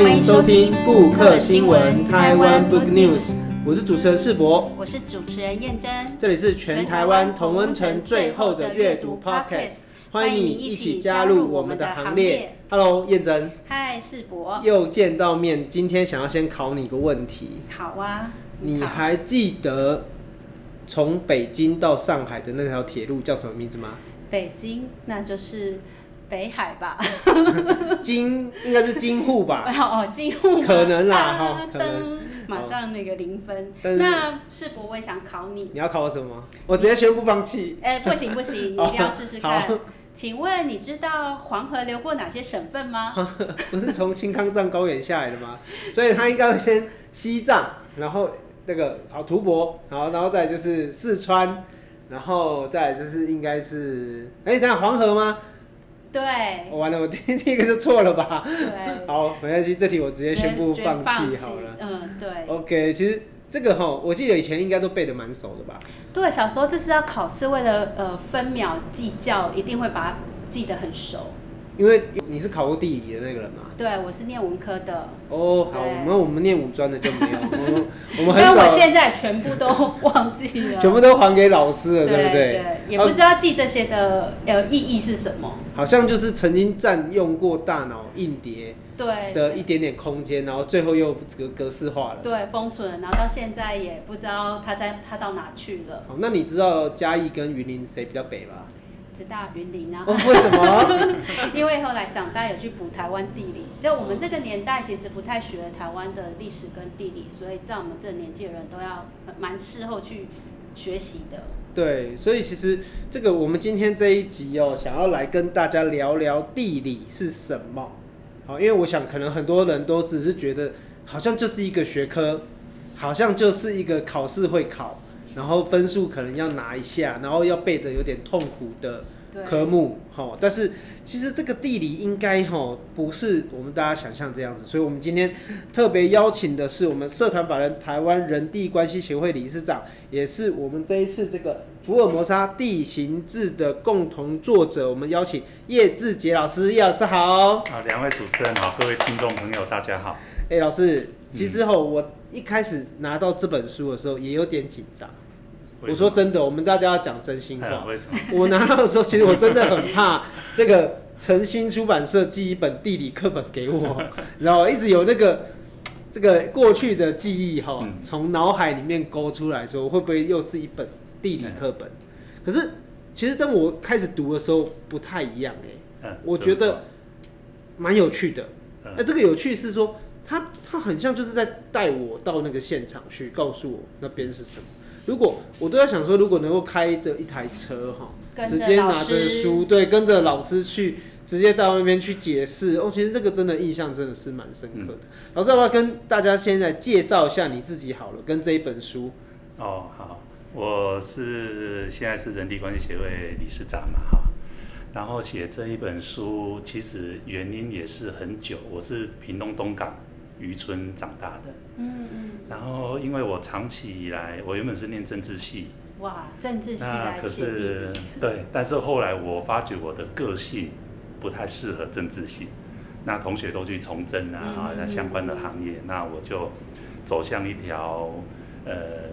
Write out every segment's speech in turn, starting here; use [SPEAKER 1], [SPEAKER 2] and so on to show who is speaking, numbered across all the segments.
[SPEAKER 1] 欢迎收听布克新闻台湾 Book News，我是主持人世博，
[SPEAKER 2] 我是主持人燕珍，
[SPEAKER 1] 这里是全台湾同温层最后的阅读 Podcast，欢迎你一起加入我们的行列。Hello，燕珍，
[SPEAKER 2] 嗨，世博，
[SPEAKER 1] 又见到面，今天想要先考你一个问题。
[SPEAKER 2] 好啊，
[SPEAKER 1] 你还记得从北京到上海的那条铁路叫什么名字吗？
[SPEAKER 2] 北京，那就是。北海吧，
[SPEAKER 1] 京应该是京沪吧？
[SPEAKER 2] 哦，京沪
[SPEAKER 1] 可能啦，哈，可
[SPEAKER 2] 能。马上那个零分。那世博，我也想考你。
[SPEAKER 1] 你要考我什么？我直接宣布放弃。
[SPEAKER 2] 哎，不行不行，你一定要试试看。请问你知道黄河流过哪些省份吗？
[SPEAKER 1] 不是从青康藏高原下来的吗？所以他应该会先西藏，然后那个好吐蕃，然后然后再就是四川，然后再就是应该是哎，等下黄河吗？
[SPEAKER 2] 对，
[SPEAKER 1] 我完了，我 第第一个就错了吧？
[SPEAKER 2] 对，
[SPEAKER 1] 好，没关系，这题我直接宣布放弃好了。
[SPEAKER 2] 嗯，对。
[SPEAKER 1] OK，其实这个哈，我记得以前应该都背的蛮熟的吧？
[SPEAKER 2] 对，小时候这是要考试，为了呃分秒计较，一定会把它记得很熟。
[SPEAKER 1] 因为你是考过地理的那个人嘛？
[SPEAKER 2] 对，我是念文科的。
[SPEAKER 1] 哦，好，那我们念五专的就没有。
[SPEAKER 2] 我们 很早，因为我现在全部都忘记了，
[SPEAKER 1] 全部都还给老师了，对不对？
[SPEAKER 2] 对，也不知道记这些的呃意义是什么。
[SPEAKER 1] 好像就是曾经占用过大脑硬碟
[SPEAKER 2] 对
[SPEAKER 1] 的一点点空间，然后最后又格格式化了。
[SPEAKER 2] 对，封存，然后到现在也不知道它在它到哪去了。
[SPEAKER 1] 好，那你知道嘉义跟云林谁比较北吗？
[SPEAKER 2] 知道云林啊？
[SPEAKER 1] 为什么？
[SPEAKER 2] 因为后来长大有去补台湾地理，就我们这个年代其实不太学台湾的历史跟地理，所以在我们这年纪的人都要蛮事后去学习的。
[SPEAKER 1] 对，所以其实这个我们今天这一集哦，想要来跟大家聊聊地理是什么。好，因为我想可能很多人都只是觉得好像就是一个学科，好像就是一个考试会考。然后分数可能要拿一下，然后要背的有点痛苦的科目，齁。但是其实这个地理应该齁不是我们大家想象这样子，所以我们今天特别邀请的是我们社团法人台湾人地关系协会理事长，也是我们这一次这个福尔摩沙地形志的共同作者，我们邀请叶志杰老师，叶老师好。
[SPEAKER 3] 好，两位主持人好，各位听众朋友大家好。
[SPEAKER 1] 哎，老师，其实齁我一开始拿到这本书的时候也有点紧张。我说真的，我们大家要讲真心
[SPEAKER 3] 话。
[SPEAKER 1] 我拿到的时候，其实我真的很怕这个诚心出版社寄一本地理课本给我，然后一直有那个这个过去的记忆哈，从脑海里面勾出来说，会不会又是一本地理课本？可是其实当我开始读的时候，不太一样哎，我觉得蛮有趣的。那这个有趣是说，他他很像就是在带我到那个现场去，告诉我那边是什么。如果我都在想说，如果能够开着一台车哈，直接拿着书，对，跟着老师去，直接到那边去解释哦，其实这个真的印象真的是蛮深刻的。嗯、老师要不要跟大家先来介绍一下你自己好了，跟这一本书？
[SPEAKER 3] 哦，好，我是现在是人力关系协会理事长嘛哈，然后写这一本书，其实原因也是很久，我是屏东东港。渔村长大的，嗯嗯，然后因为我长期以来，我原本是念政治系，
[SPEAKER 2] 哇，政治系
[SPEAKER 3] 那可是对，但是后来我发觉我的个性不太适合政治系，那同学都去从政啊，嗯、那相关的行业，那我就走向一条呃，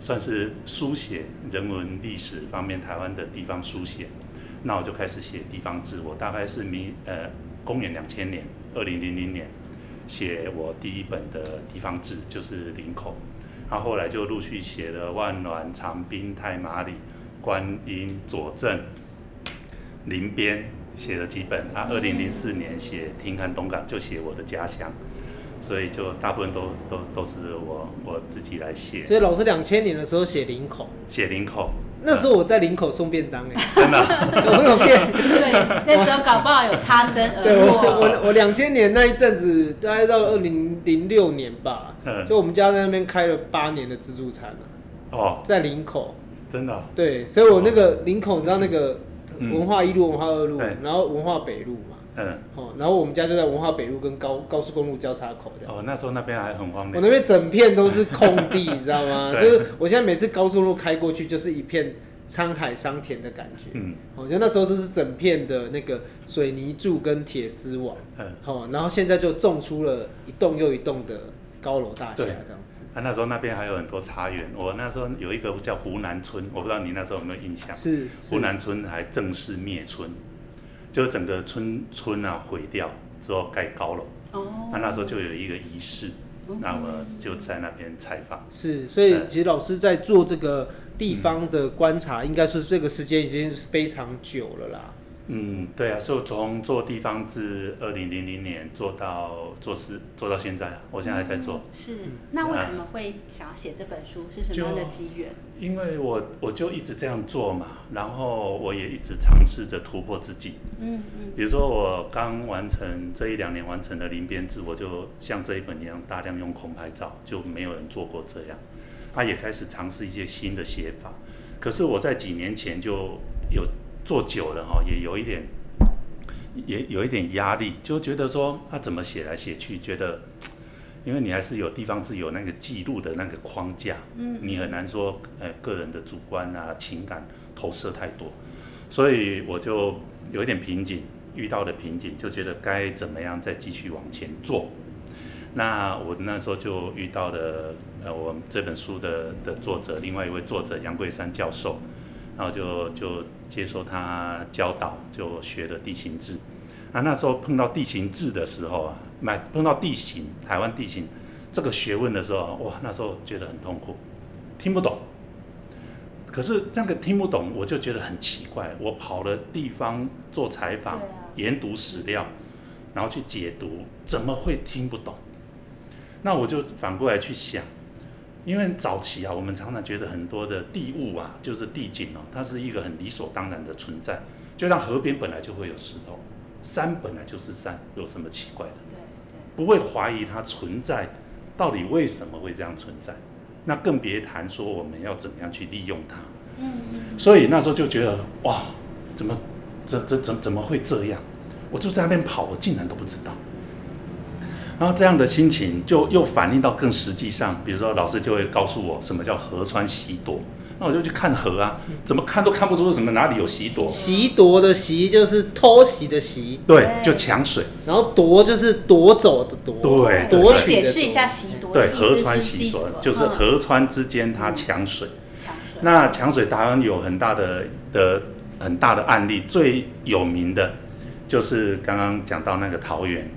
[SPEAKER 3] 算是书写人文历史方面台湾的地方书写，那我就开始写地方志，我大概是明呃公元两千年，二零零零年。写我第一本的地方志就是林口，然后后来就陆续写了万峦、长滨、太麻里、观音、左镇、林边，写了几本。啊，二零零四年写停刊东港，就写我的家乡，所以就大部分都都都是我我自己来写。
[SPEAKER 1] 所以老师两千年的时候写林口，
[SPEAKER 3] 写林口。
[SPEAKER 1] 那时候我在林口送便当哎、欸，
[SPEAKER 3] 真的，
[SPEAKER 1] 我有骗。
[SPEAKER 2] 对，那时候搞不好有擦身而过。对，
[SPEAKER 1] 我我我两千年那一阵子，大概到二零零六年吧，嗯，就我们家在那边开了八年的自助餐了哦，在林口，
[SPEAKER 3] 真的。
[SPEAKER 1] 对，所以我那个林口，你知道那个文化一路、文化二路，然后文化北路嘛。嗯，哦，然后我们家就在文化北路跟高高速公路交叉口这样。
[SPEAKER 3] 哦，那时候那边还很荒凉。
[SPEAKER 1] 我那边整片都是空地，你知道吗？就是我现在每次高速路开过去，就是一片沧海桑田的感觉。
[SPEAKER 3] 嗯，
[SPEAKER 1] 我觉得那时候就是整片的那个水泥柱跟铁丝网，嗯，好，然后现在就种出了一栋又一栋的高楼大厦这样子。
[SPEAKER 3] 啊，那时候那边还有很多茶园，我那时候有一个叫湖南村，我不知道你那时候有没有印象？
[SPEAKER 1] 是，是
[SPEAKER 3] 湖南村还正式灭村，就整个村村啊毁掉之后盖高楼。哦，那那时候就有一个仪式。那我就在那边采访，
[SPEAKER 1] 是，所以其实老师在做这个地方的观察，应该是这个时间已经非常久了啦。
[SPEAKER 3] 嗯，对啊，就从做地方志二零零零年做到做事做到现在，我现在还在做。
[SPEAKER 2] 嗯、是，那为什么会想要写这本书？是什么样的机缘？
[SPEAKER 3] 因为我我就一直这样做嘛，然后我也一直尝试着突破自己。嗯嗯。比如说我刚完成这一两年完成的零编制，我就像这一本一样大量用空拍照，就没有人做过这样。他也开始尝试一些新的写法，可是我在几年前就有。做久了哈，也有一点，也有一点压力，就觉得说他怎么写来写去，觉得，因为你还是有地方自有那个记录的那个框架，嗯，你很难说，呃，个人的主观啊情感投射太多，所以我就有一点瓶颈，遇到的瓶颈，就觉得该怎么样再继续往前做。那我那时候就遇到了，呃，我们这本书的的作者，另外一位作者杨桂山教授。然后就就接受他教导，就学了地形志。啊，那时候碰到地形志的时候啊，买碰到地形，台湾地形这个学问的时候，哇，那时候觉得很痛苦，听不懂。可是那个听不懂，我就觉得很奇怪。我跑了地方做采访，研读史料，然后去解读，怎么会听不懂？那我就反过来去想。因为早期啊，我们常常觉得很多的地物啊，就是地景哦，它是一个很理所当然的存在。就像河边本来就会有石头，山本来就是山，有什么奇怪的？对对，不会怀疑它存在，到底为什么会这样存在？那更别谈说我们要怎么样去利用它。嗯嗯。所以那时候就觉得哇，怎么，怎怎怎怎么会这样？我就在那边跑，我竟然都不知道。然后这样的心情就又反映到更实际上，比如说老师就会告诉我什么叫河川袭夺，那我就去看河啊，怎么看都看不出什么哪里有袭夺。
[SPEAKER 1] 袭夺的袭就是偷袭的袭，
[SPEAKER 3] 对，就抢水。
[SPEAKER 1] 然后夺就是夺走的夺，
[SPEAKER 3] 对，
[SPEAKER 2] 夺解释一下袭夺。
[SPEAKER 3] 对，河川袭夺就是河川之间它抢水。抢水。那抢水当然有很大的的很大的案例，最有名的就是刚刚讲到那个桃园。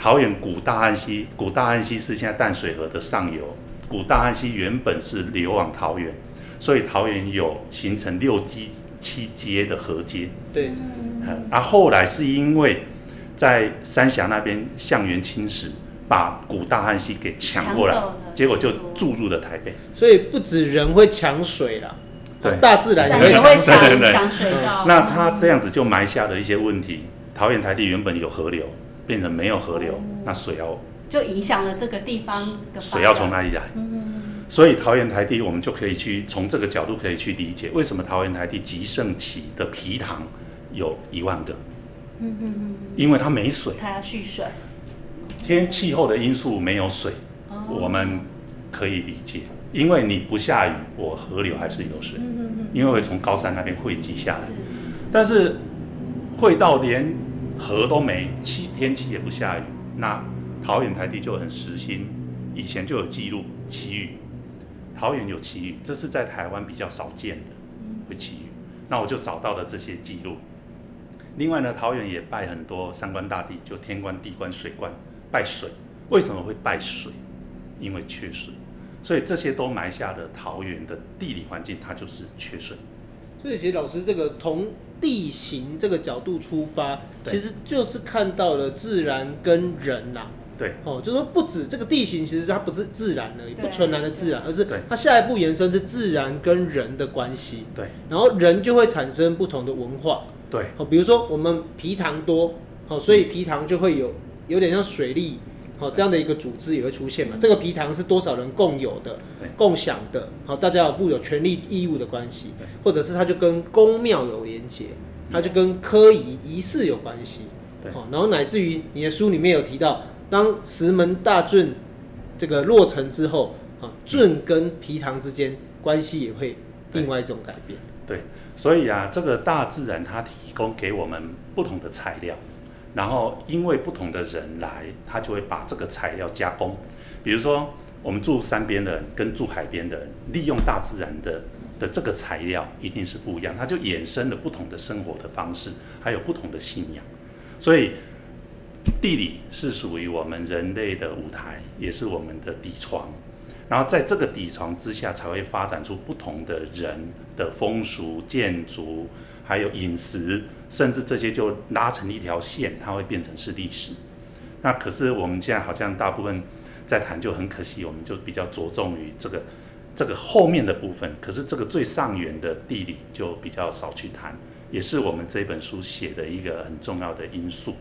[SPEAKER 3] 桃园古大汉溪，古大汉溪是现在淡水河的上游。古大汉溪原本是流往桃园，所以桃园有形成六基七街的河街。
[SPEAKER 1] 对，
[SPEAKER 3] 嗯，而后来是因为在三峡那边项员侵蚀，把古大汉溪给抢过来，结果就注入了台北。
[SPEAKER 1] 所以不止人会抢水啦，
[SPEAKER 3] 对，
[SPEAKER 1] 大自然也
[SPEAKER 2] 会
[SPEAKER 1] 抢
[SPEAKER 2] 抢水道。
[SPEAKER 3] 那他这样子就埋下了一些问题。桃园台地原本有河流。变成没有河流，那水要
[SPEAKER 2] 就影响了这个地方的
[SPEAKER 3] 水要从哪里来？嗯，所以桃园台地，我们就可以去从这个角度可以去理解，为什么桃园台地极盛期的皮塘有一万个？嗯嗯嗯，因为它没水，
[SPEAKER 2] 它要蓄水。
[SPEAKER 3] 天气候的因素没有水，我们可以理解，因为你不下雨，我河流还是有水嗯嗯，因为会从高山那边汇集下来，但是汇到连。河都没，气天气也不下雨，那桃园台地就很实心，以前就有记录奇遇，桃园有奇遇，这是在台湾比较少见的，会奇遇。那我就找到了这些记录。另外呢，桃园也拜很多三官大帝，就天官、地官、水官，拜水。为什么会拜水？因为缺水，所以这些都埋下了桃园的地理环境，它就是缺水。
[SPEAKER 1] 所以其实老师这个从地形这个角度出发，其实就是看到了自然跟人呐、啊。
[SPEAKER 3] 对，
[SPEAKER 1] 哦，就是说不止这个地形，其实它不是自然而已，不纯然的自然，而是它下一步延伸是自然跟人的关系。
[SPEAKER 3] 对，
[SPEAKER 1] 然后人就会产生不同的文化。
[SPEAKER 3] 对，
[SPEAKER 1] 哦，比如说我们皮糖多，哦，所以皮糖就会有有点像水利。好，这样的一个组织也会出现嘛？这个皮糖是多少人共有的、共享的？好，大家有负有权利义务的关系，或者是它就跟宫庙有连结，它就跟科仪仪式有关系。好，然后乃至于你的书里面有提到，当石门大圳这个落成之后，啊，圳跟皮糖之间关系也会另外一种改变。
[SPEAKER 3] 对，所以啊，这个大自然它提供给我们不同的材料，然后因为不同的人来，他就会把这个材料加工。比如说，我们住山边的人跟住海边的人，利用大自然的的这个材料一定是不一样，它就衍生了不同的生活的方式，还有不同的信仰。所以，地理是属于我们人类的舞台，也是我们的底床。然后在这个底床之下，才会发展出不同的人的风俗、建筑，还有饮食，甚至这些就拉成一条线，它会变成是历史。那可是我们现在好像大部分在谈，就很可惜，我们就比较着重于这个这个后面的部分。可是这个最上缘的地理就比较少去谈，也是我们这本书写的一个很重要的因素。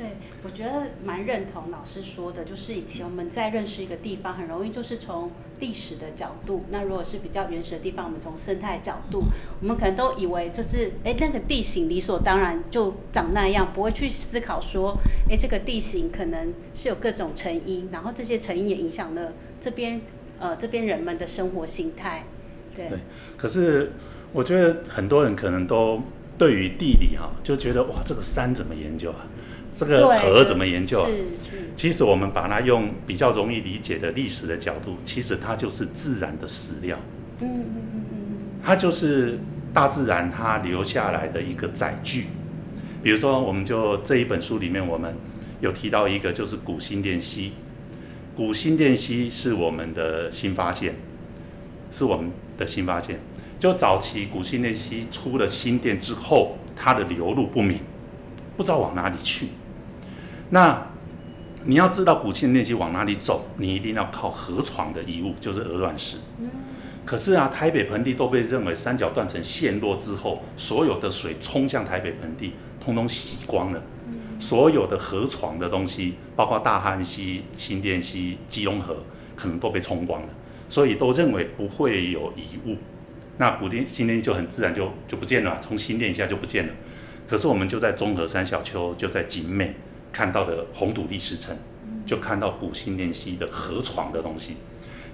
[SPEAKER 2] 对，我觉得蛮认同老师说的，就是以前我们在认识一个地方，很容易就是从历史的角度。那如果是比较原始的地方，我们从生态角度，我们可能都以为就是，哎，那个地形理所当然就长那样，不会去思考说，哎，这个地形可能是有各种成因，然后这些成因也影响了这边呃这边人们的生活形态。对。
[SPEAKER 3] 可是我觉得很多人可能都对于地理哈、就觉得哇，这个山怎么研究啊？这个河怎么研究啊？其实我们把它用比较容易理解的历史的角度，其实它就是自然的史料。嗯嗯嗯嗯，它就是大自然它留下来的一个载具。比如说，我们就这一本书里面，我们有提到一个，就是古新殿溪。古新殿溪是我们的新发现，是我们的新发现。就早期古新殿溪出了新店之后，它的流路不明，不知道往哪里去。那你要知道古新店溪往哪里走，你一定要靠河床的遗物，就是鹅卵石。可是啊，台北盆地都被认为三角断层陷落之后，所有的水冲向台北盆地，通通洗光了。所有的河床的东西，包括大汉溪、新店溪、基隆河，可能都被冲光了，所以都认为不会有遗物。那古新新店就很自然就就不见了，从新店一下就不见了。可是我们就在中和三小丘，就在景美。看到的红土礫石层，就看到古新练习的河床的东西。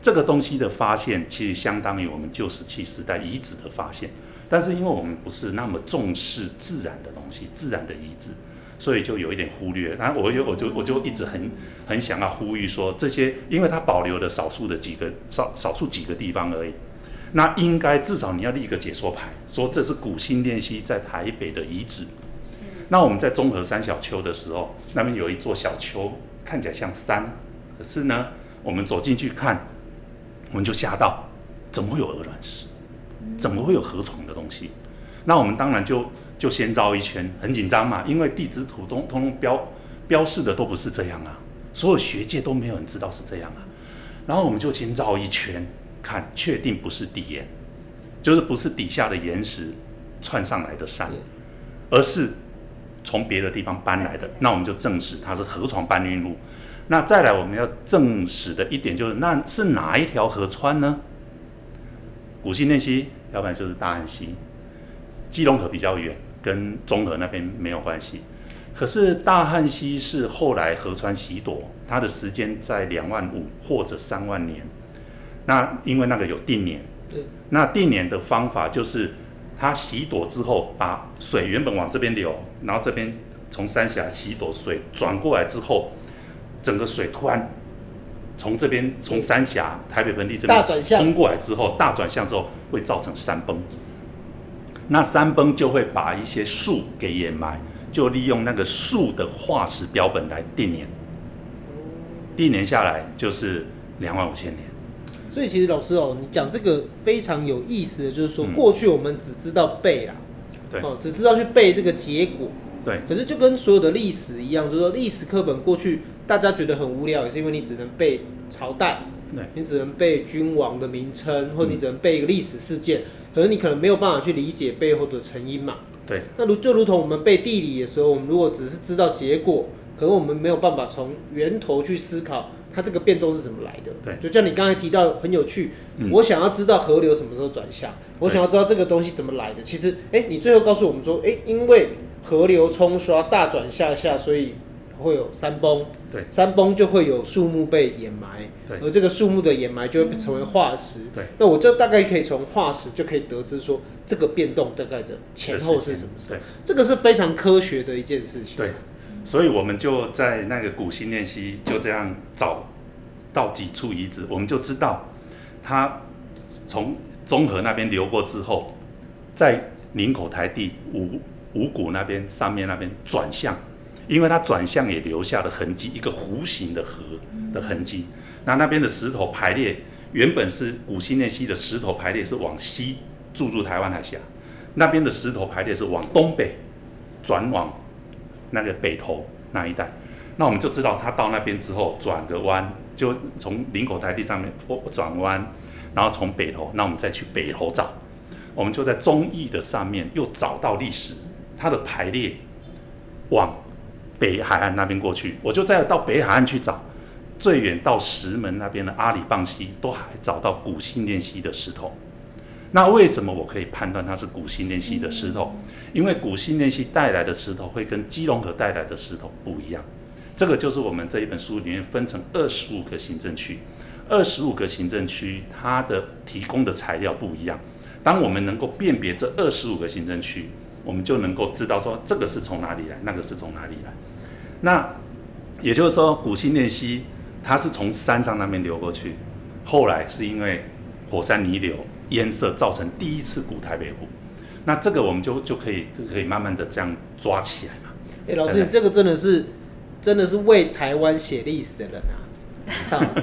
[SPEAKER 3] 这个东西的发现，其实相当于我们旧石器时代遗址的发现。但是因为我们不是那么重视自然的东西，自然的遗址，所以就有一点忽略。然后我就我就我就一直很很想要呼吁说，这些因为它保留了少数的几个少少数几个地方而已。那应该至少你要立个解说牌，说这是古新练习在台北的遗址。那我们在中和山小丘的时候，那边有一座小丘，看起来像山，可是呢，我们走进去看，我们就吓到，怎么会有鹅卵石？怎么会有河床的东西？那我们当然就就先绕一圈，很紧张嘛，因为地质图通通通标标示的都不是这样啊，所有学界都没有人知道是这样啊。然后我们就先绕一圈，看确定不是底岩，就是不是底下的岩石串上来的山，而是。从别的地方搬来的，那我们就证实它是河床搬运路。那再来我们要证实的一点就是，那是哪一条河川呢？古新店溪，要不然就是大汉溪。基隆河比较远，跟中和那边没有关系。可是大汉溪是后来河川习夺，它的时间在两万五或者三万年。那因为那个有定年，那定年的方法就是。它习夺之后，把水原本往这边流，然后这边从三峡习夺水转过来之后，整个水突然从这边从三峡台北盆地这边冲过来之后，大转向之后会造成山崩。那山崩就会把一些树给掩埋，就利用那个树的化石标本来定年，定年下来就是两万五千年。
[SPEAKER 1] 所以其实老师哦，你讲这个非常有意思的就是说，过去我们只知道背啦，对，哦，只知道去背这个结果，对。可是就跟所有的历史一样，就是说历史课本过去大家觉得很无聊，也是因为你只能背朝代，对，你只能背君王的名称，或你只能背一个历史事件，可是你可能没有办法去理解背后的成因嘛，对。那如就如同我们背地理的时候，我们如果只是知道结果，可能我们没有办法从源头去思考。它这个变动是怎么来的？对，就像你刚才提到很有趣，嗯、我想要知道河流什么时候转向，我想要知道这个东西怎么来的。其实，哎、欸，你最后告诉我们说，哎、欸，因为河流冲刷大转向下，所以会有山崩，
[SPEAKER 3] 对，
[SPEAKER 1] 山崩就会有树木被掩埋，
[SPEAKER 3] 对，
[SPEAKER 1] 而这个树木的掩埋就会成为化石，
[SPEAKER 3] 对。
[SPEAKER 1] 那我就大概可以从化石就可以得知说这个变动大概的前后是什么时候，对，这个是非常科学的一件事情，
[SPEAKER 3] 对。所以我们就在那个古新念溪就这样找到几处遗址，我们就知道它从中和那边流过之后，在林口台地五五谷那边上面那边转向，因为它转向也留下了痕迹，一个弧形的河的痕迹。那那边的石头排列，原本是古新念溪的石头排列是往西注入台湾海峡，那边的石头排列是往东北转往。那个北投那一带，那我们就知道他到那边之后转个弯，就从林口台地上面转弯，然后从北投，那我们再去北投找，我们就在中义的上面又找到历史，它的排列往北海岸那边过去，我就再到北海岸去找，最远到石门那边的阿里磅溪都还找到古新念溪的石头。那为什么我可以判断它是古新念溪的石头？因为古新念溪带来的石头会跟基隆河带来的石头不一样。这个就是我们这一本书里面分成二十五个行政区，二十五个行政区它的提供的材料不一样。当我们能够辨别这二十五个行政区，我们就能够知道说这个是从哪里来，那个是从哪里来。那也就是说，古新念溪它是从山上那边流过去，后来是因为火山泥流。淹塞造成第一次古台北湖，那这个我们就就可以就可以慢慢的这样抓起来嘛。
[SPEAKER 1] 哎、欸，老师，你这个真的是真的是为台湾写历史的人啊！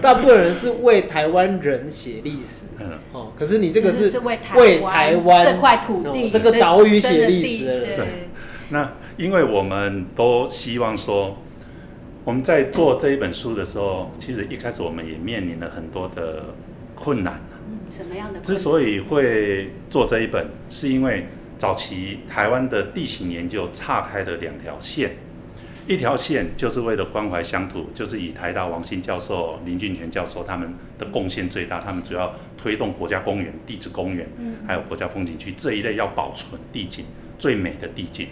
[SPEAKER 1] 大部分人是为台湾人写历史，嗯，哦，可是你这个是为台湾
[SPEAKER 2] 这块土地、
[SPEAKER 1] 哦、这个岛屿写历史的人。
[SPEAKER 3] 对，那因为我们都希望说，我们在做这一本书的时候，其实一开始我们也面临了很多的困难。
[SPEAKER 2] 什么样的？
[SPEAKER 3] 之所以会做这一本，是因为早期台湾的地形研究岔开了两条线，一条线就是为了关怀乡土，就是以台大王新教授、林俊全教授他们的贡献最大，他们主要推动国家公园、地质公园，还有国家风景区这一类要保存地景最美的地景。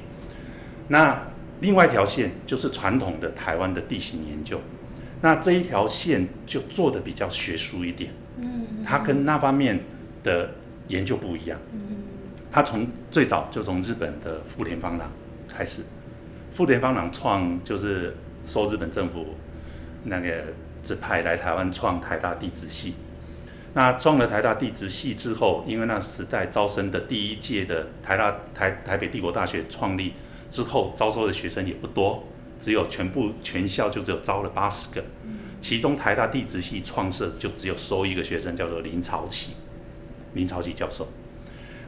[SPEAKER 3] 那另外一条线就是传统的台湾的地形研究，那这一条线就做的比较学术一点。嗯，他跟那方面的研究不一样。嗯，他从最早就从日本的富田芳郎开始，富田芳郎创就是受日本政府那个指派来台湾创台大地质系。那创了台大地质系之后，因为那时代招生的第一届的台大台台北帝国大学创立之后，招收的学生也不多，只有全部全校就只有招了八十个。其中台大地质系创设就只有收一个学生，叫做林朝启，林朝启教授。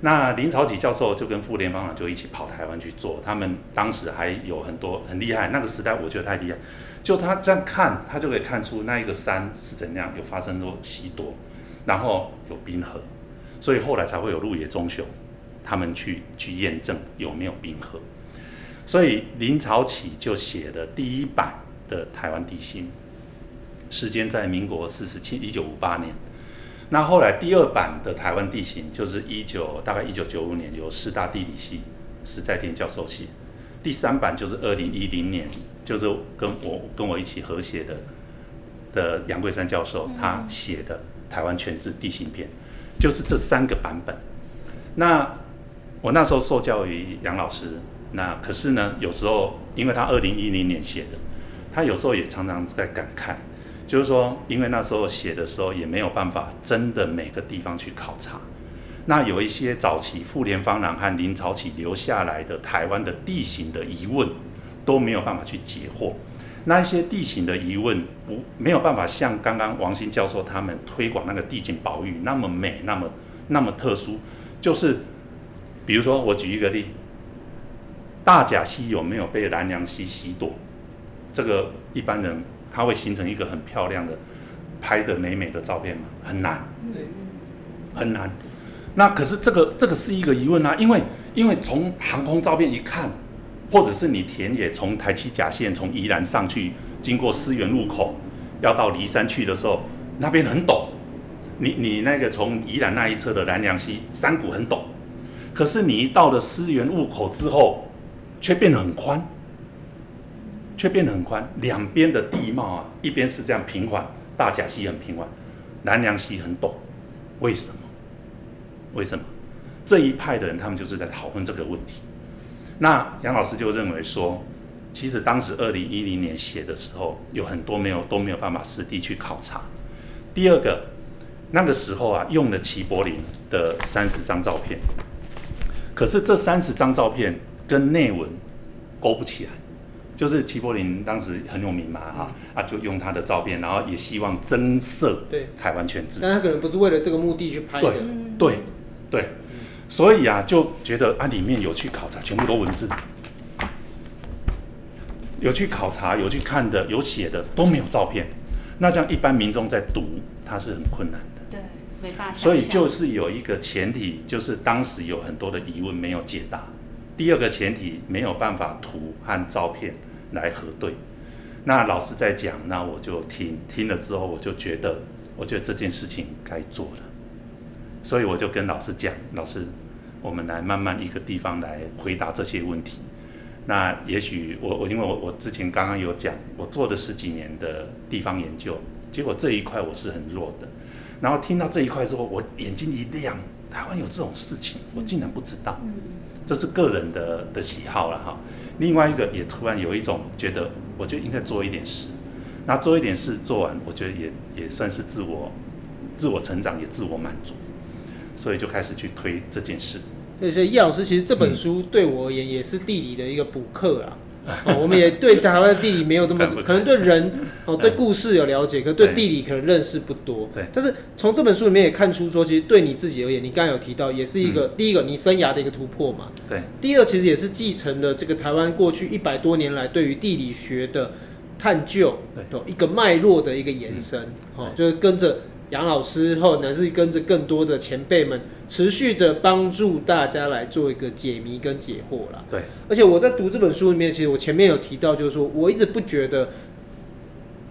[SPEAKER 3] 那林朝启教授就跟傅连芳就一起跑台湾去做，他们当时还有很多很厉害，那个时代我觉得太厉害。就他这样看，他就可以看出那一个山是怎样，有发生过稀多，然后有冰河，所以后来才会有鹿野忠雄他们去去验证有没有冰河。所以林朝启就写了第一版的台湾地心。时间在民国四十七一九五八年，那后来第二版的台湾地形就是一九大概一九九五年由师大地理系史在天教授写，第三版就是二零一零年就是跟我跟我一起合写的的杨桂山教授他写的台湾全志地形篇，就是这三个版本。那我那时候受教于杨老师，那可是呢有时候因为他二零一零年写的，他有时候也常常在感慨。就是说，因为那时候写的时候也没有办法真的每个地方去考察，那有一些早期富田芳郎和林朝起留下来的台湾的地形的疑问都没有办法去解惑，那一些地形的疑问不没有办法像刚刚王新教授他们推广那个地景保育那么美，那么那么特殊，就是比如说我举一个例，大甲溪有没有被兰阳溪洗夺？这个一般人。它会形成一个很漂亮的、拍的美美的照片吗？很难，很难。那可是这个这个是一个疑问啊，因为因为从航空照片一看，或者是你田野从台七甲线从宜兰上去，经过思源路口，要到梨山去的时候，那边很陡。你你那个从宜兰那一侧的南梁溪山谷很陡，可是你一到了思源路口之后，却变得很宽。却变得很宽，两边的地貌啊，一边是这样平缓，大甲溪很平缓，南凉溪很陡，为什么？为什么？这一派的人他们就是在讨论这个问题。那杨老师就认为说，其实当时二零一零年写的时候，有很多没有都没有办法实地去考察。第二个，那个时候啊，用了齐柏林的三十张照片，可是这三十张照片跟内文勾不起来。就是齐柏林当时很有名嘛，哈、嗯、啊，就用他的照片，然后也希望增色对。台湾全志，
[SPEAKER 1] 但他可能不是为了这个目的去拍的，
[SPEAKER 3] 对对对，嗯、所以啊，就觉得啊，里面有去考察，全部都文字，有去考察，有去看的，有写的都没有照片，那这样一般民众在读，他是很困难的，
[SPEAKER 2] 对，没办法，
[SPEAKER 3] 所以就是有一个前提，就是当时有很多的疑问没有解答。第二个前提没有办法图和照片来核对，那老师在讲，那我就听听了之后，我就觉得，我觉得这件事情该做了，所以我就跟老师讲，老师，我们来慢慢一个地方来回答这些问题。那也许我我因为我我之前刚刚有讲，我做了十几年的地方研究，结果这一块我是很弱的，然后听到这一块之后，我眼睛一亮，台湾有这种事情，我竟然不知道。这是个人的的喜好了哈，另外一个也突然有一种觉得，我就应该做一点事，那做一点事做完，我觉得也也算是自我自我成长，也自我满足，所以就开始去推这件事。
[SPEAKER 1] 所以叶老师其实这本书对我而言也是地理的一个补课啊。哦，我们也对台湾的地理没有那么，可能对人哦，对故事有了解，可对地理可能认识不多。对，但是从这本书里面也看出说，其实对你自己而言，你刚刚有提到，也是一个、嗯、第一个你生涯的一个突破嘛。对。第二，其实也是继承了这个台湾过去一百多年来对于地理学的探究，对，一个脉络的一个延伸。哦，就是跟着。杨老师后，呢是跟着更多的前辈们，持续的帮助大家来做一个解谜跟解惑啦。对，而且我在读这本书里面，其实我前面有提到，就是说我一直不觉得，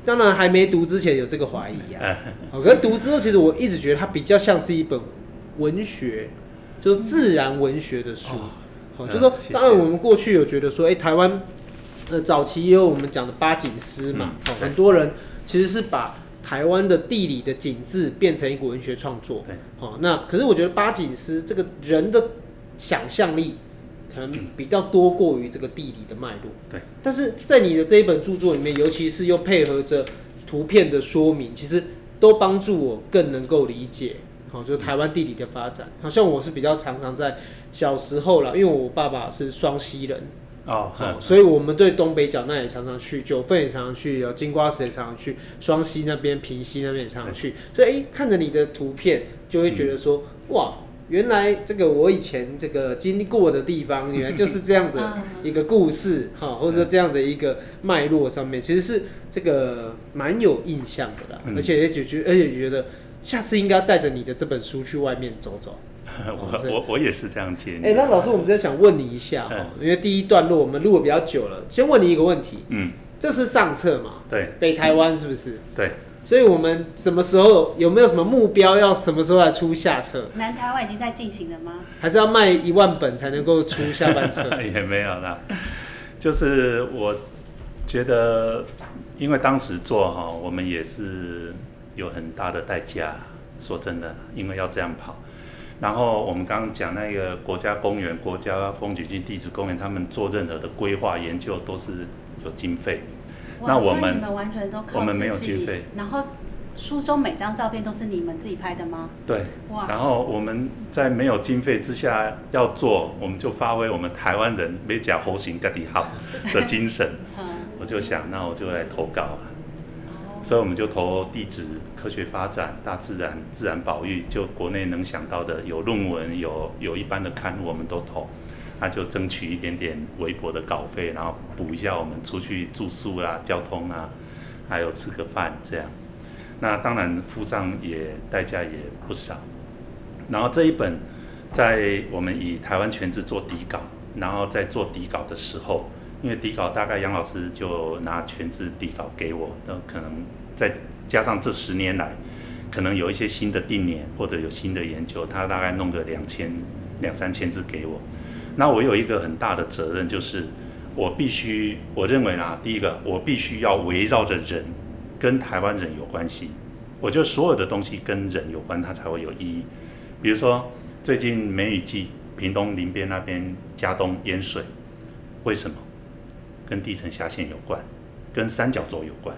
[SPEAKER 1] 当然还没读之前有这个怀疑啊。可是读之后，其实我一直觉得它比较像是一本文学，就是自然文学的书。好，就是说，当然我们过去有觉得说，哎，台湾呃早期也有我们讲的八景诗嘛，很多人其实是把。台湾的地理的景致变成一股文学创作，对，好，那可是我觉得八景诗这个人的想象力可能比较多过于这个地理的脉络，对。但是在你的这一本著作里面，尤其是又配合着图片的说明，其实都帮助我更能够理解，好，就是台湾地理的发展。好像我是比较常常在小时候啦，因为我爸爸是双溪人。哦，好，所以我们对东北角那也常常去，九份也常常去，有金瓜石也常常去，双溪那边、平溪那边也常常去。所以，哎、欸，看着你的图片，就会觉得说，嗯、哇，原来这个我以前这个经历过的地方，原来就是这样的 一个故事，哈，或者这样的一个脉络上面，其实是这个蛮有印象的啦。而且也觉得，而且觉得下次应该带着你的这本书去外面走走。
[SPEAKER 3] 我我我也是这样建议。
[SPEAKER 1] 哎、欸，那老师，我们在想问你一下哈，因为第一段落我们录的比较久了，先问你一个问题。嗯，这是上册嘛？对，北台湾是不是？对。所以我们什么时候有没有什么目标？要什么时候来出下册？
[SPEAKER 2] 南台湾已经在进行了吗？
[SPEAKER 1] 还是要卖一万本才能够出下半册？
[SPEAKER 3] 也没有啦，就是我觉得，因为当时做哈，我们也是有很大的代价。说真的，因为要这样跑。然后我们刚刚讲那个国家公园、国家风景区、地质公园，他们做任何的规划研究都是有经费。
[SPEAKER 2] 那我们，们完全都靠
[SPEAKER 3] 我们没有经费。
[SPEAKER 2] 然后书中每张照片都是你们自己拍的吗？
[SPEAKER 3] 对。哇。然后我们在没有经费之下要做，我们就发挥我们台湾人没假猴行个底好的精神。我就想，那我就来投稿了。所以我们就投地质、科学发展、大自然、自然保育，就国内能想到的，有论文、有有一般的刊物，我们都投。那就争取一点点微薄的稿费，然后补一下我们出去住宿啊、交通啊，还有吃个饭这样。那当然付上也代价也不少。然后这一本在我们以台湾全志做底稿，然后在做底稿的时候。因为底稿大概杨老师就拿全字底稿给我，那可能再加上这十年来，可能有一些新的定年或者有新的研究，他大概弄个两千两三千字给我。那我有一个很大的责任，就是我必须，我认为呢，第一个，我必须要围绕着人，跟台湾人有关系。我觉得所有的东西跟人有关，它才会有意义。比如说，最近梅雨季，屏东林边那边加东淹水，为什么？跟地层下陷有关，跟三角洲有关。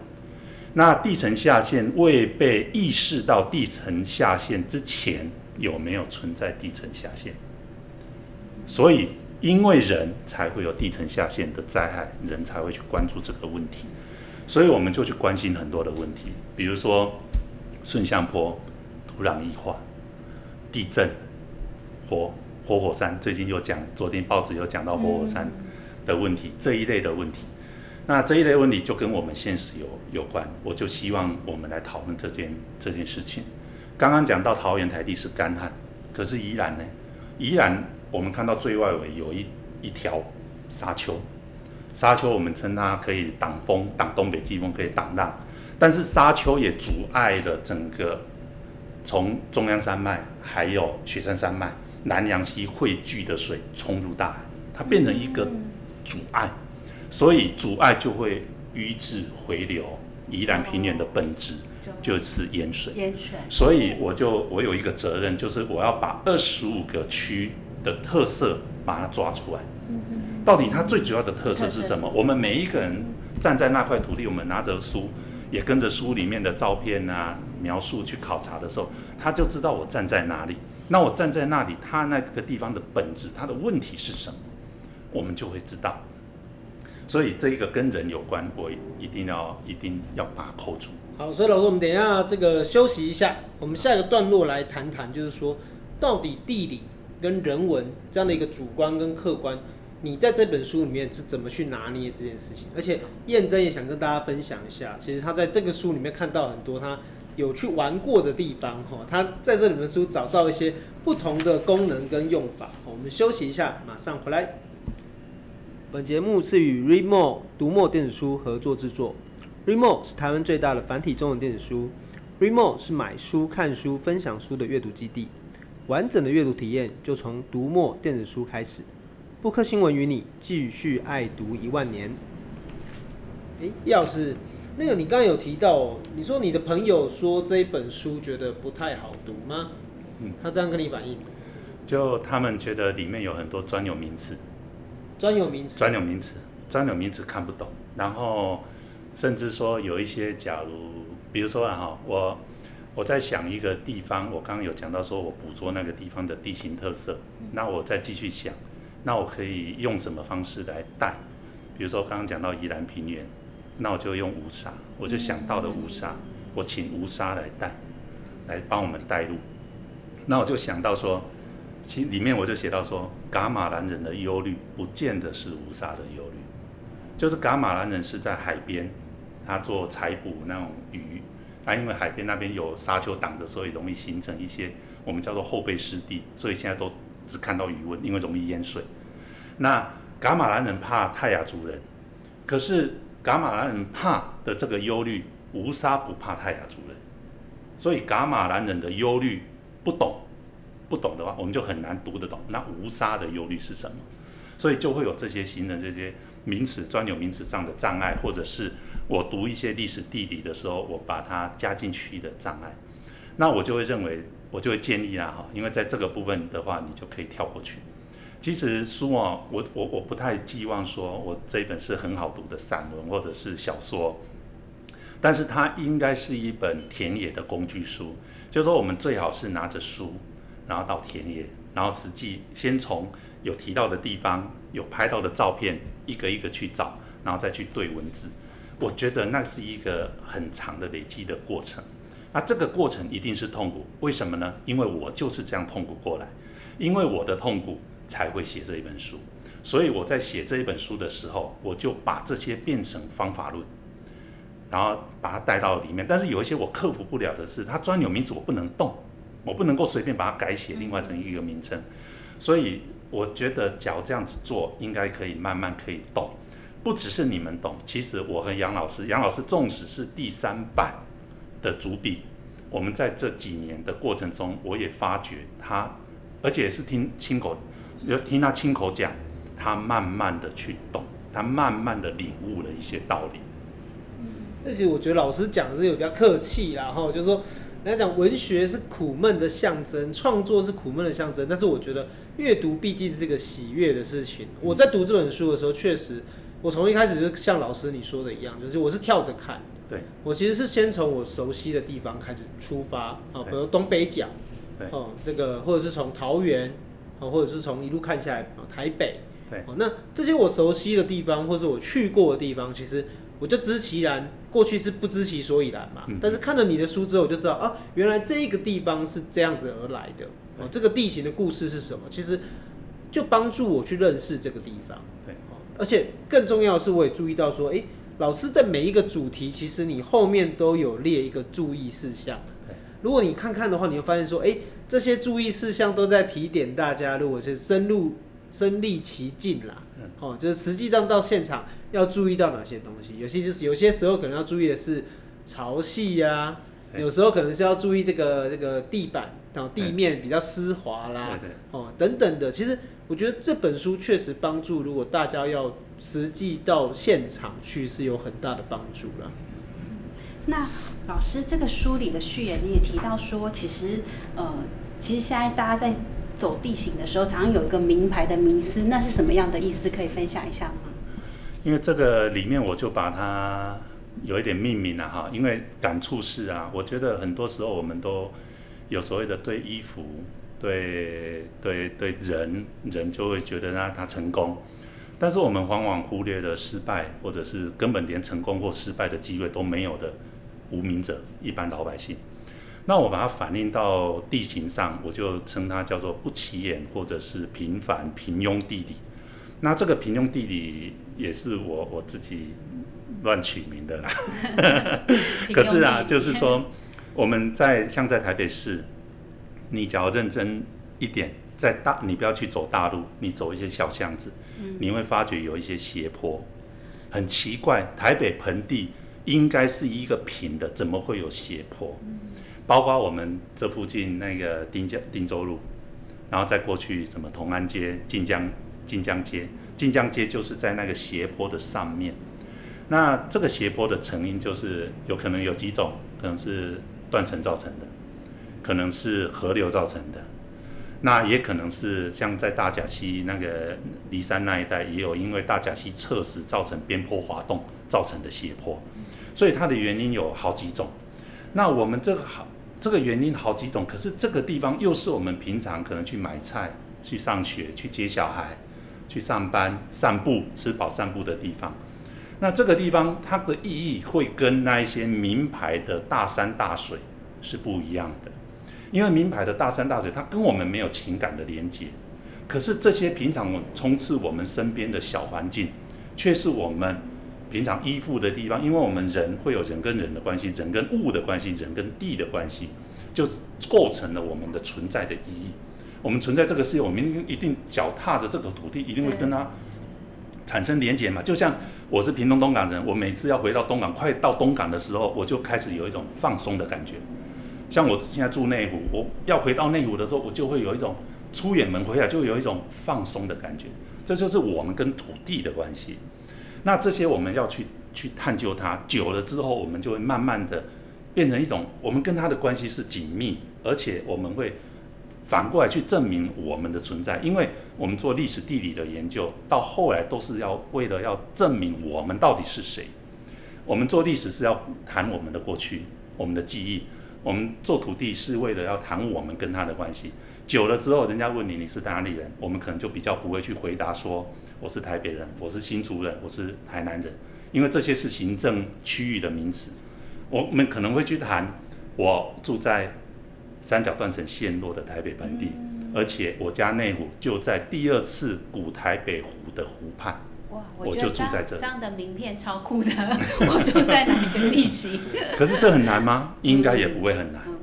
[SPEAKER 3] 那地层下陷未被意识到地层下陷之前，有没有存在地层下陷？所以。因为人才会有地层下陷的灾害，人才会去关注这个问题，所以我们就去关心很多的问题，比如说顺向坡、土壤异化、地震、火活火山，最近又讲，昨天报纸又讲到活火山的问题，这一类的问题。那这一类问题就跟我们现实有有关，我就希望我们来讨论这件这件事情。刚刚讲到桃园台地是干旱，可是宜兰呢？宜兰。我们看到最外围有一一条沙丘，沙丘我们称它可以挡风、挡东北季风，可以挡浪，但是沙丘也阻碍了整个从中央山脉还有雪山山脉南阳溪汇聚的水冲入大海，它变成一个阻碍，所以阻碍就会淤滞回流。宜兰平原的本质就是淹水，淹水，所以我就我有一个责任，就是我要把二十五个区。的特色把它抓出来，到底它最主要的特色是什么？我们每一个人站在那块土地，我们拿着书，也跟着书里面的照片啊描述去考察的时候，他就知道我站在哪里。那我站在那里，他那个地方的本质，他的问题是什么？我们就会知道。所以这一个跟人有关，我一定要一定要把它扣住。
[SPEAKER 1] 好，所以老师，我们等一下这个休息一下，我们下一个段落来谈谈，就是说到底地理。跟人文这样的一个主观跟客观，你在这本书里面是怎么去拿捏这件事情？而且燕珍也想跟大家分享一下，其实他在这个书里面看到很多他有去玩过的地方哈，他在这里面书找到一些不同的功能跟用法。我们休息一下，马上回来。本节目是与 Readmoo 读墨电子书合作制作，Readmoo 是台湾最大的繁体中文电子书，Readmoo 是买书、看书、分享书的阅读基地。完整的阅读体验就从读墨电子书开始。布克新闻与你继续爱读一万年。诶，要是那个你刚刚有提到，你说你的朋友说这一本书觉得不太好读吗？嗯，他这样跟你反映？
[SPEAKER 3] 就他们觉得里面有很多专有名词。
[SPEAKER 1] 专有名词。
[SPEAKER 3] 专有名词，专有名词看不懂。然后甚至说有一些，假如比如说啊哈，我。我在想一个地方，我刚刚有讲到说，我捕捉那个地方的地形特色。那我再继续想，那我可以用什么方式来带？比如说刚刚讲到宜兰平原，那我就用乌沙，我就想到了乌沙，我请乌沙来带，来帮我们带路。那我就想到说，其里面我就写到说，噶玛兰人的忧虑不见得是乌沙的忧虑，就是噶玛兰人是在海边，他做采捕那种鱼。啊，因为海边那边有沙丘挡着，所以容易形成一些我们叫做后备湿地，所以现在都只看到鱼塭，因为容易淹水。那噶玛兰人怕泰雅族人，可是噶玛兰人怕的这个忧虑，乌沙不怕泰雅族人，所以噶玛兰人的忧虑不懂，不懂的话，我们就很难读得懂。那无沙的忧虑是什么？所以就会有这些新的这些名词、专有名词上的障碍，或者是。我读一些历史地理的时候，我把它加进去的障碍，那我就会认为，我就会建议啦哈，因为在这个部分的话，你就可以跳过去。其实书啊，我我我不太寄望说我这一本是很好读的散文或者是小说，但是它应该是一本田野的工具书，就是说我们最好是拿着书，然后到田野，然后实际先从有提到的地方、有拍到的照片，一个一个去找，然后再去对文字。我觉得那是一个很长的累积的过程，那这个过程一定是痛苦，为什么呢？因为我就是这样痛苦过来，因为我的痛苦才会写这一本书，所以我在写这一本书的时候，我就把这些变成方法论，然后把它带到里面。但是有一些我克服不了的是，它专有名词我不能动，我不能够随便把它改写，另外成一个名称，所以我觉得假如这样子做，应该可以慢慢可以动。不只是你们懂，其实我和杨老师，杨老师纵使是第三版的主笔，我们在这几年的过程中，我也发觉他，而且是听亲口，有听他亲口讲，他慢慢的去懂，他慢慢的领悟了一些道理。
[SPEAKER 1] 而且我觉得老师讲的是有比较客气啦，哈，就是说，人家讲文学是苦闷的象征，创作是苦闷的象征，但是我觉得阅读毕竟是个喜悦的事情。我在读这本书的时候，确实，我从一开始就像老师你说的一样，就是我是跳着看，
[SPEAKER 3] 对，
[SPEAKER 1] 我其实是先从我熟悉的地方开始出发，啊，比如东北角，哦，这个或者是从桃园，啊，或者是从一路看下来，啊，台北，
[SPEAKER 3] 对，
[SPEAKER 1] 那这些我熟悉的地方，或是我去过的地方，其实。我就知其然，过去是不知其所以然嘛。但是看了你的书之后，我就知道啊，原来这一个地方是这样子而来的。哦，这个地形的故事是什么？其实就帮助我去认识这个地方。对，而且更重要的是，我也注意到说，诶，老师在每一个主题，其实你后面都有列一个注意事项。如果你看看的话，你会发现说，诶，这些注意事项都在提点大家，如果是深入身历其境啦。哦，就是实际上到现场要注意到哪些东西，有些就是有些时候可能要注意的是潮汐呀，有时候可能是要注意这个这个地板，然后地面比较湿滑啦，哦等等的。其实我觉得这本书确实帮助，如果大家要实际到现场去，是有很大的帮助啦。
[SPEAKER 2] 那老师这个书里的序言你也提到说，其实呃，其实现在大家在。走地形的时候，常常有一个名牌的迷思，那是什么样的意思？可以分享一下吗？
[SPEAKER 3] 因为这个里面我就把它有一点命名了哈，因为感触是啊，我觉得很多时候我们都有所谓的对衣服、对对对人，人就会觉得他他成功，但是我们往往忽略了失败，或者是根本连成功或失败的机会都没有的无名者，一般老百姓。那我把它反映到地形上，我就称它叫做不起眼或者是平凡平庸地理。那这个平庸地理也是我我自己乱取名的啦。可是啊，就是说我们在像在台北市，你只要认真一点，在大你不要去走大路，你走一些小巷子，你会发觉有一些斜坡，很奇怪，台北盆地应该是一个平的，怎么会有斜坡？包括我们这附近那个丁江丁州路，然后再过去什么同安街、晋江晋江街，晋江街就是在那个斜坡的上面。那这个斜坡的成因就是有可能有几种，可能是断层造成的，可能是河流造成的，那也可能是像在大甲溪那个梨山那一带，也有因为大甲溪侧石造成边坡滑动造成的斜坡，所以它的原因有好几种。那我们这个好。这个原因好几种，可是这个地方又是我们平常可能去买菜、去上学、去接小孩、去上班、散步、吃饱散步的地方。那这个地方它的意义会跟那一些名牌的大山大水是不一样的，因为名牌的大山大水它跟我们没有情感的连接，可是这些平常充斥我们身边的小环境，却是我们。平常依附的地方，因为我们人会有人跟人的关系，人跟物的关系，人跟地的关系，就构成了我们的存在的意义。我们存在这个世界，我们一定脚踏着这个土地，一定会跟它产生连结嘛。就像我是屏东东港人，我每次要回到东港，快到东港的时候，我就开始有一种放松的感觉。像我现在住内湖，我要回到内湖的时候，我就会有一种出远门回来就有一种放松的感觉。这就是我们跟土地的关系。那这些我们要去去探究它，久了之后，我们就会慢慢的变成一种，我们跟它的关系是紧密，而且我们会反过来去证明我们的存在，因为我们做历史地理的研究，到后来都是要为了要证明我们到底是谁。我们做历史是要谈我们的过去，我们的记忆；我们做土地是为了要谈我们跟它的关系。久了之后，人家问你你是哪里人，我们可能就比较不会去回答说。我是台北人，我是新竹人，我是台南人，因为这些是行政区域的名词。我们可能会去谈，我住在三角断层陷落的台北盆地，嗯、而且我家内湖就在第二次古台北湖的湖畔。哇，我就住在这里。
[SPEAKER 2] 这样的名片超酷的，我住在哪个地形？
[SPEAKER 3] 可是这很难吗？应该也不会很难。嗯、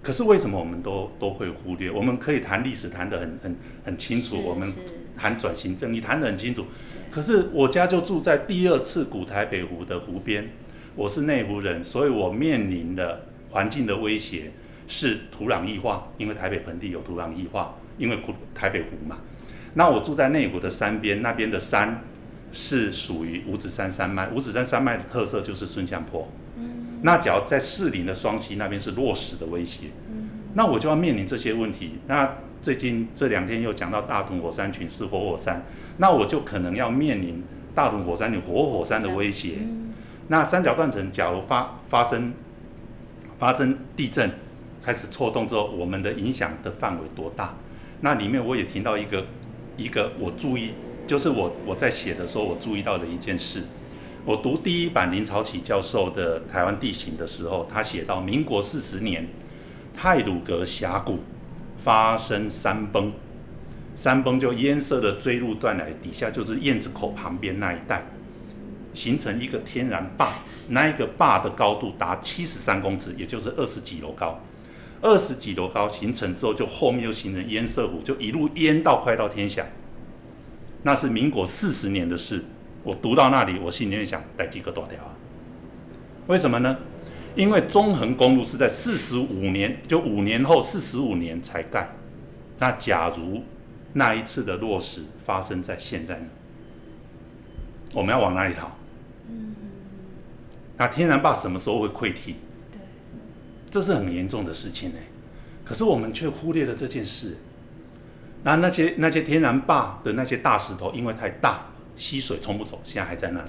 [SPEAKER 3] 可是为什么我们都都会忽略？我们可以谈历史，谈得很很很清楚。我们。谈转型正义谈得很清楚，可是我家就住在第二次古台北湖的湖边，我是内湖人，所以我面临的环境的威胁是土壤异化，因为台北盆地有土壤异化，因为古台北湖嘛。那我住在内湖的山边，那边的山是属于五指山山脉。五指山山脉的特色就是顺向坡。嗯。那只要在士林的双溪那边是落石的威胁。嗯。那我就要面临这些问题。那最近这两天又讲到大屯火山群是活火山，那我就可能要面临大屯火山群活火山的威胁。嗯。那三角断层假如发发生发生地震，开始错动之后，我们的影响的范围多大？那里面我也提到一个一个我注意，就是我我在写的时候我注意到的一件事。我读第一版林朝启教授的台湾地形的时候，他写到民国四十年，太鲁阁峡谷发生山崩，山崩就淹塞的锥入断崖底下就是燕子口旁边那一带。形成一个天然坝，那一个坝的高度达七十三公尺，也就是二十几楼高。二十几楼高形成之后，就后面又形成淹塞湖，就一路淹到快到天祥。那是民国四十年的事。我读到那里，我心里面想，带几个多条啊？为什么呢？因为中横公路是在四十五年，就五年后四十五年才盖。那假如那一次的落实发生在现在呢？我们要往哪里逃？那天然坝什么时候会溃堤？对，这是很严重的事情呢。可是我们却忽略了这件事。那那些那些天然坝的那些大石头，因为太大，溪水冲不走，现在还在那里，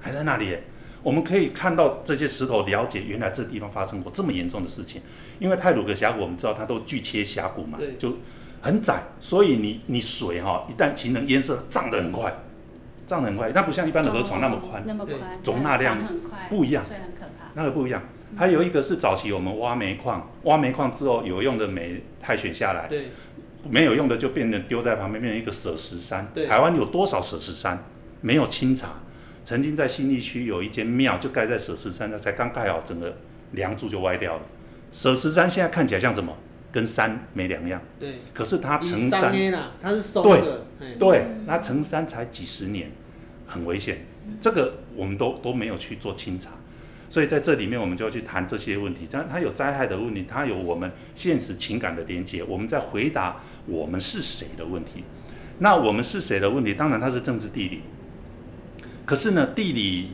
[SPEAKER 3] 还在那里。我们可以看到这些石头，了解原来这地方发生过这么严重的事情。因为泰鲁阁峡谷，我们知道它都巨切峡谷嘛，就很窄，所以你你水哈，一旦形成淹塞，涨得很快。涨得很快，那不像一般的河床那么宽，那么宽，容纳量不一样，所以很可怕。那个不一样，还有一个是早期我们挖煤矿，挖煤矿之后有用的煤汰选下来，对，没有用的就变成丢在旁边，变成一个舍石山。对，台湾有多少舍石山？没有清查。曾经在新义区有一间庙就盖在舍石山，那才刚盖好，整个梁柱就歪掉了。舍石山现在看起来像什么？跟山没两样。对，可是它成山，
[SPEAKER 1] 它是松的。
[SPEAKER 3] 对，对，那成山才几十年。很危险，这个我们都都没有去做清查，所以在这里面我们就要去谈这些问题。但它有灾害的问题，它有我们现实情感的连接，我们在回答我们是谁的问题。那我们是谁的问题，当然它是政治地理。可是呢，地理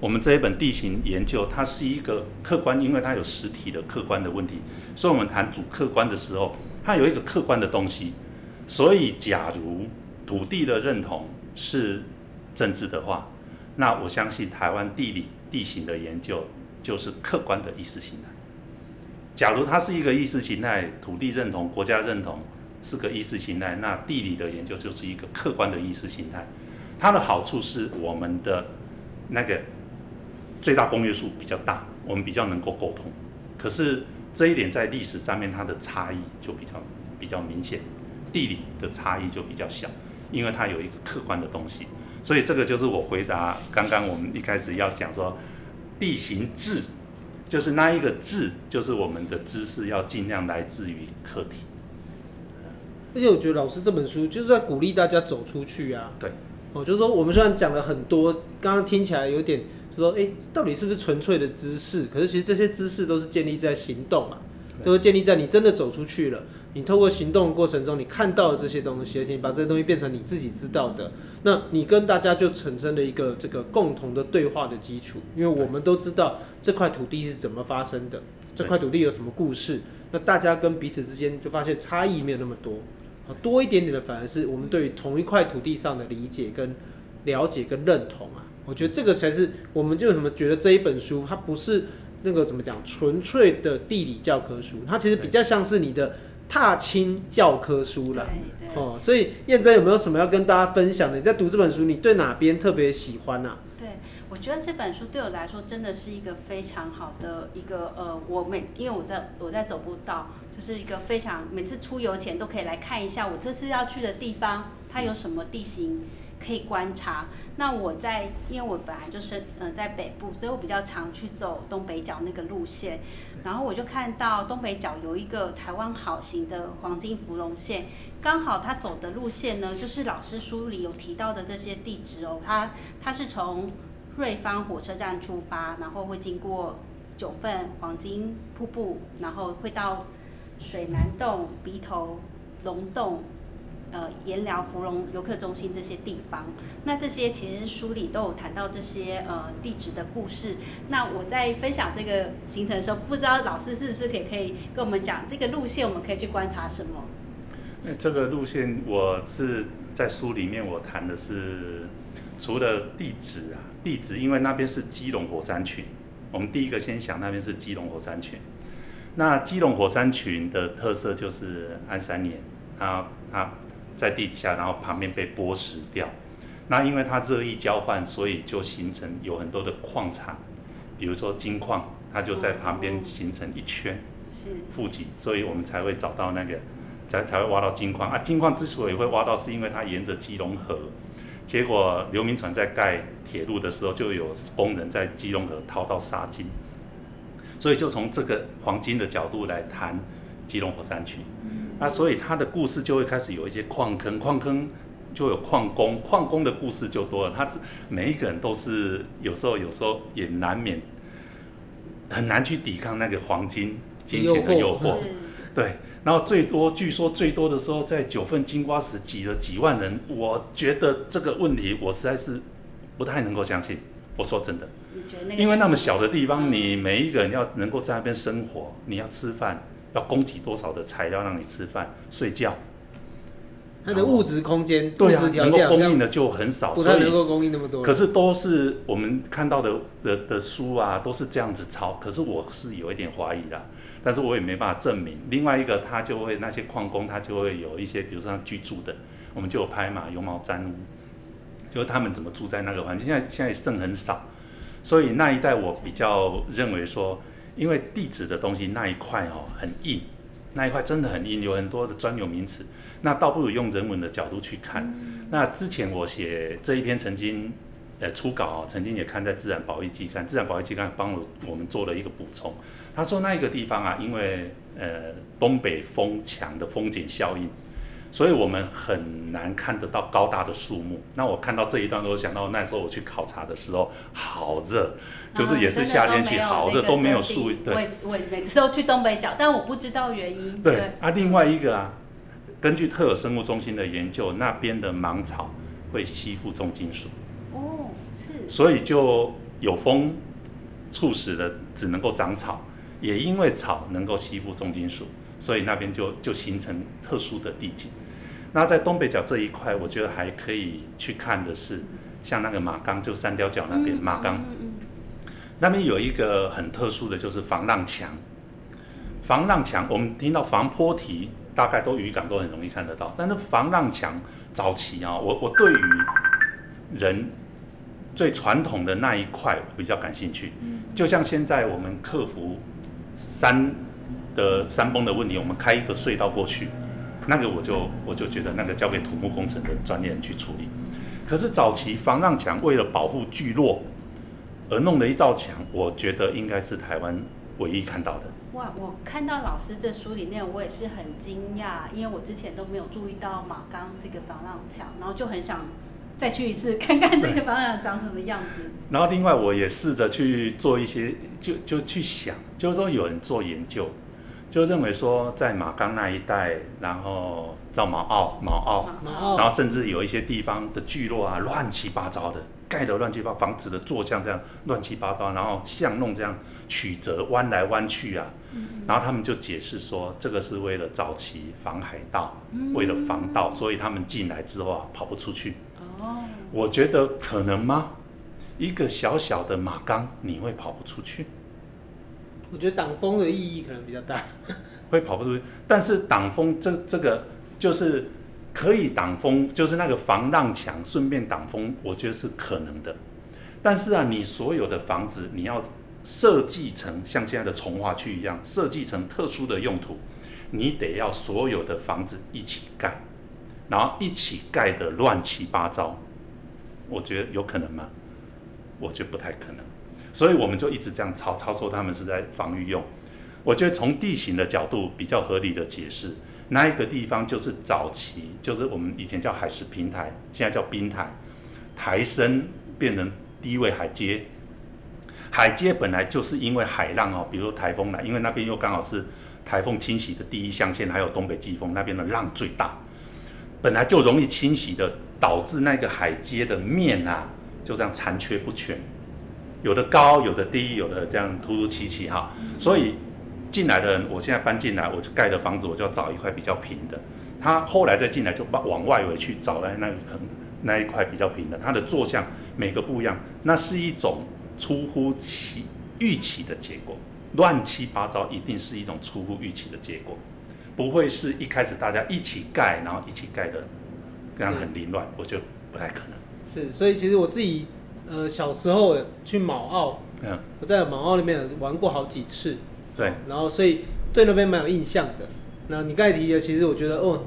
[SPEAKER 3] 我们这一本地形研究，它是一个客观，因为它有实体的客观的问题，所以我们谈主客观的时候，它有一个客观的东西。所以，假如土地的认同是政治的话，那我相信台湾地理地形的研究就是客观的意识形态。假如它是一个意识形态，土地认同、国家认同是个意识形态，那地理的研究就是一个客观的意识形态。它的好处是我们的那个最大公约数比较大，我们比较能够沟通。可是这一点在历史上面它的差异就比较比较明显，地理的差异就比较小，因为它有一个客观的东西。所以这个就是我回答刚刚我们一开始要讲说，地形志，就是那一个志，就是我们的知识要尽量来自于课题。
[SPEAKER 1] 而且我觉得老师这本书就是在鼓励大家走出去啊。
[SPEAKER 3] 对。
[SPEAKER 1] 哦，就是说我们虽然讲了很多，刚刚听起来有点，就说哎，到底是不是纯粹的知识？可是其实这些知识都是建立在行动嘛，都是建立在你真的走出去了。你透过行动的过程中，你看到了这些东西，而且你把这些东西变成你自己知道的，那你跟大家就产生了一个这个共同的对话的基础。因为我们都知道这块土地是怎么发生的，这块土地有什么故事，那大家跟彼此之间就发现差异没有那么多，多一点点的反而是我们对于同一块土地上的理解跟了解跟认同啊。我觉得这个才是我们就什么觉得这一本书它不是那个怎么讲纯粹的地理教科书，它其实比较像是你的。踏青教科书啦，哦，所以燕真有没有什么要跟大家分享的？你在读这本书，你对哪边特别喜欢呢？啊？
[SPEAKER 2] 对，我觉得这本书对我来说真的是一个非常好的一个呃，我每因为我在我在走步道，就是一个非常每次出游前都可以来看一下我这次要去的地方，它有什么地形。可以观察。那我在，因为我本来就是呃在北部，所以我比较常去走东北角那个路线。然后我就看到东北角有一个台湾好行的黄金芙蓉线，刚好他走的路线呢，就是老师书里有提到的这些地址哦。他他是从瑞芳火车站出发，然后会经过九份黄金瀑布，然后会到水南洞、鼻头龙洞。呃盐寮、芙蓉游客中心这些地方。那这些其实书里都有谈到这些呃地址的故事。那我在分享这个行程的时候，不知道老师是不是可以可以跟我们讲这个路线，我们可以去观察什么？
[SPEAKER 3] 那这个路线我是在书里面我谈的是除了地址啊，地址因为那边是基隆火山群，我们第一个先想那边是基隆火山群。那基隆火山群的特色就是安山岩，它它在地底下，然后旁边被剥蚀掉。那因为它热液交换，所以就形成有很多的矿产，比如说金矿，它就在旁边形成一圈，是富集，所以我们才会找到那个，才才会挖到金矿啊。金矿之所以会挖到，是因为它沿着基隆河，结果刘铭传在盖铁路的时候，就有工人在基隆河掏到沙金。所以就从这个黄金的角度来谈基隆火山群，那所以他的故事就会开始有一些矿坑，矿坑就有矿工，矿工的故事就多了。他每一个人都是有时候有时候也难免很难去抵抗那个黄金金钱的诱惑，对。然后最多据说最多的时候在九份金瓜石挤了几万人，我觉得这个问题我实在是不太能够相信。我说真的。因为那么小的地方，你每一个人要能够在那边生活，你要吃饭，要供给多少的材料让你吃饭、睡觉？
[SPEAKER 1] 它的物质空间、
[SPEAKER 3] 对啊，能够供应的就很少，
[SPEAKER 1] 不太能够供应那么多。
[SPEAKER 3] 可是都是我们看到的的的书啊，都是这样子抄。可是我是有一点怀疑的，但是我也没办法证明。另外一个，他就会那些矿工，他就会有一些，比如说他居住的，我们就有拍嘛，有毛毡屋，就是他们怎么住在那个环境。现在现在剩很少。所以那一带我比较认为说，因为地质的东西那一块哦很硬，那一块真的很硬，有很多的专有名词，那倒不如用人文的角度去看。那之前我写这一篇曾经呃初稿哦，曾经也看在《自然保育期刊》，《自然保育期刊》帮我我们做了一个补充。他说那一个地方啊，因为呃东北风强的风景效应。所以我们很难看得到高大的树木。那我看到这一段，我想到那时候我去考察的时候，好热，就是也是夏天去，好热都没有树。对，
[SPEAKER 2] 我我每次都去东北角，但我不知道原因。
[SPEAKER 3] 对，对啊，另外一个啊，根据特有生物中心的研究，那边的芒草会吸附重金属。
[SPEAKER 2] 哦，是。
[SPEAKER 3] 所以就有风促使的只能够长草，也因为草能够吸附重金属，所以那边就就形成特殊的地景。那在东北角这一块，我觉得还可以去看的是，像那个马岗，就三貂角那边马岗，那边有一个很特殊的就是防浪墙。防浪墙，我们听到防坡堤，大概都渔港都很容易看得到，但是防浪墙早期啊，我我对于人最传统的那一块比较感兴趣。就像现在我们克服山的山崩的问题，我们开一个隧道过去。那个我就我就觉得那个交给土木工程的专业人去处理。可是早期防浪墙为了保护聚落而弄的一道墙，我觉得应该是台湾唯一看到的。
[SPEAKER 2] 哇，我看到老师这书里面，我也是很惊讶，因为我之前都没有注意到马钢这个防浪墙，然后就很想再去一次看看这个防浪墙长什么样子。
[SPEAKER 3] 然后另外我也试着去做一些，就就去想，就是说有人做研究。就认为说，在马岗那一带，然后造毛澳、毛澳，然后甚至有一些地方的聚落啊，乱七八糟的，盖的乱七八糟，房子的坐像这样乱七八糟，然后巷弄这样曲折弯来弯去啊，然后他们就解释说，这个是为了早期防海盗，为了防盗，所以他们进来之后啊，跑不出去。哦，我觉得可能吗？一个小小的马岗，你会跑不出去？
[SPEAKER 1] 我觉得挡风的意义可能比较大，
[SPEAKER 3] 会跑不出去。但是挡风这这个就是可以挡风，就是那个防浪墙顺便挡风，我觉得是可能的。但是啊，你所有的房子你要设计成像现在的从化区一样，设计成特殊的用途，你得要所有的房子一起盖，然后一起盖的乱七八糟。我觉得有可能吗？我觉得不太可能。所以我们就一直这样操操作，他们是在防御用。我觉得从地形的角度比较合理的解释，那一个地方就是早期，就是我们以前叫海蚀平台，现在叫冰台，台升变成低位海阶。海阶本来就是因为海浪哦，比如说台风来，因为那边又刚好是台风侵袭的第一象限，还有东北季风那边的浪最大。本来就容易侵袭的，导致那个海阶的面啊，就这样残缺不全，有的高，有的低，有的这样突突起起哈。所以进来的人，我现在搬进来，我就盖的房子，我就要找一块比较平的。他后来再进来，就把往外围去找来那个坑，那一块比较平的。它的坐向每个不一样，那是一种出乎其预期的结果。乱七八糟，一定是一种出乎预期的结果，不会是一开始大家一起盖，然后一起盖的这样很凌乱，我觉得不太可能。
[SPEAKER 1] 是，所以其实我自己呃小时候去卯澳，嗯，我在卯澳那边玩过好几次，
[SPEAKER 3] 对，
[SPEAKER 1] 然后所以对那边蛮有印象的。那你刚才提的，其实我觉得哦，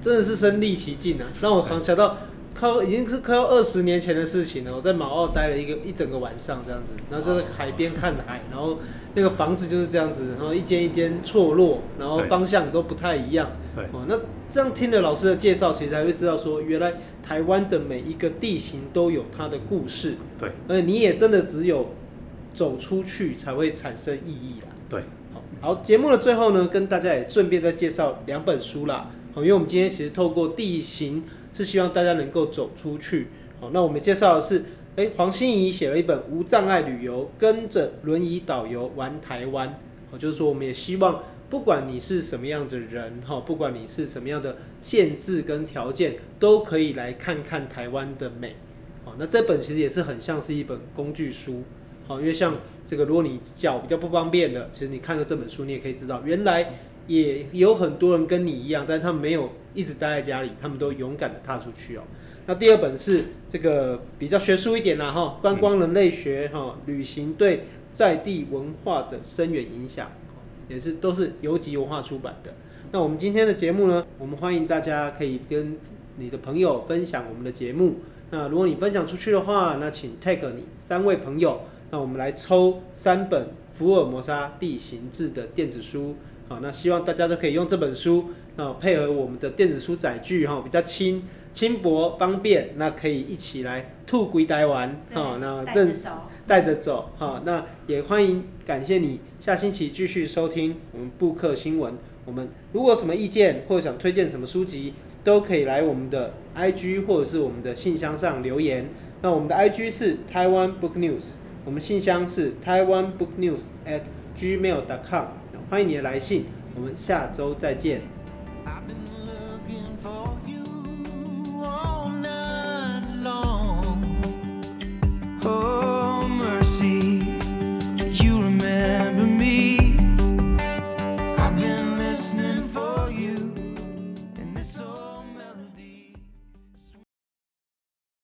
[SPEAKER 1] 真的是身历其境啊，让我想到。靠，已经是快要二十年前的事情了。我在马澳待了一个一整个晚上这样子，然后就在海边看海，然后那个房子就是这样子，然后一间一间错落，然后方向都不太一样。对，哦，那这样听了老师的介绍，其实才会知道说，原来台湾的每一个地形都有它的故事。对，而且你也真的只有走出去才会产生意义啦。
[SPEAKER 3] 对，
[SPEAKER 1] 好，好，节目的最后呢，跟大家也顺便再介绍两本书啦。好，因为我们今天其实透过地形。是希望大家能够走出去。好，那我们介绍的是，哎，黄心怡写了一本《无障碍旅游》，跟着轮椅导游玩台湾。哦，就是说，我们也希望，不管你是什么样的人，哈，不管你是什么样的限制跟条件，都可以来看看台湾的美。好，那这本其实也是很像是一本工具书。好，因为像这个，如果你脚比较不方便的，其实你看了这本书，你也可以知道，原来也有很多人跟你一样，但他们没有。一直待在家里，他们都勇敢的踏出去哦。那第二本是这个比较学术一点啦，哈，观光人类学哈，旅行对在地文化的深远影响，也是都是游集文化出版的。那我们今天的节目呢，我们欢迎大家可以跟你的朋友分享我们的节目。那如果你分享出去的话，那请 tag 你三位朋友，那我们来抽三本福尔摩沙地形志的电子书。好，那希望大家都可以用这本书。啊配合我们的电子书载具哈，比较轻轻薄方便，那可以一起来兔归台湾哈。那带着走，带着走哈。那也欢迎感谢你下星期继续收听我们布克新闻。我们如果有什么意见或者想推荐什么书籍，都可以来我们的 IG 或者是我们的信箱上留言。那我们的 IG 是台湾 Book News，我们信箱是台湾 Book News at gmail.com。欢迎你的来信我们下周再见 See?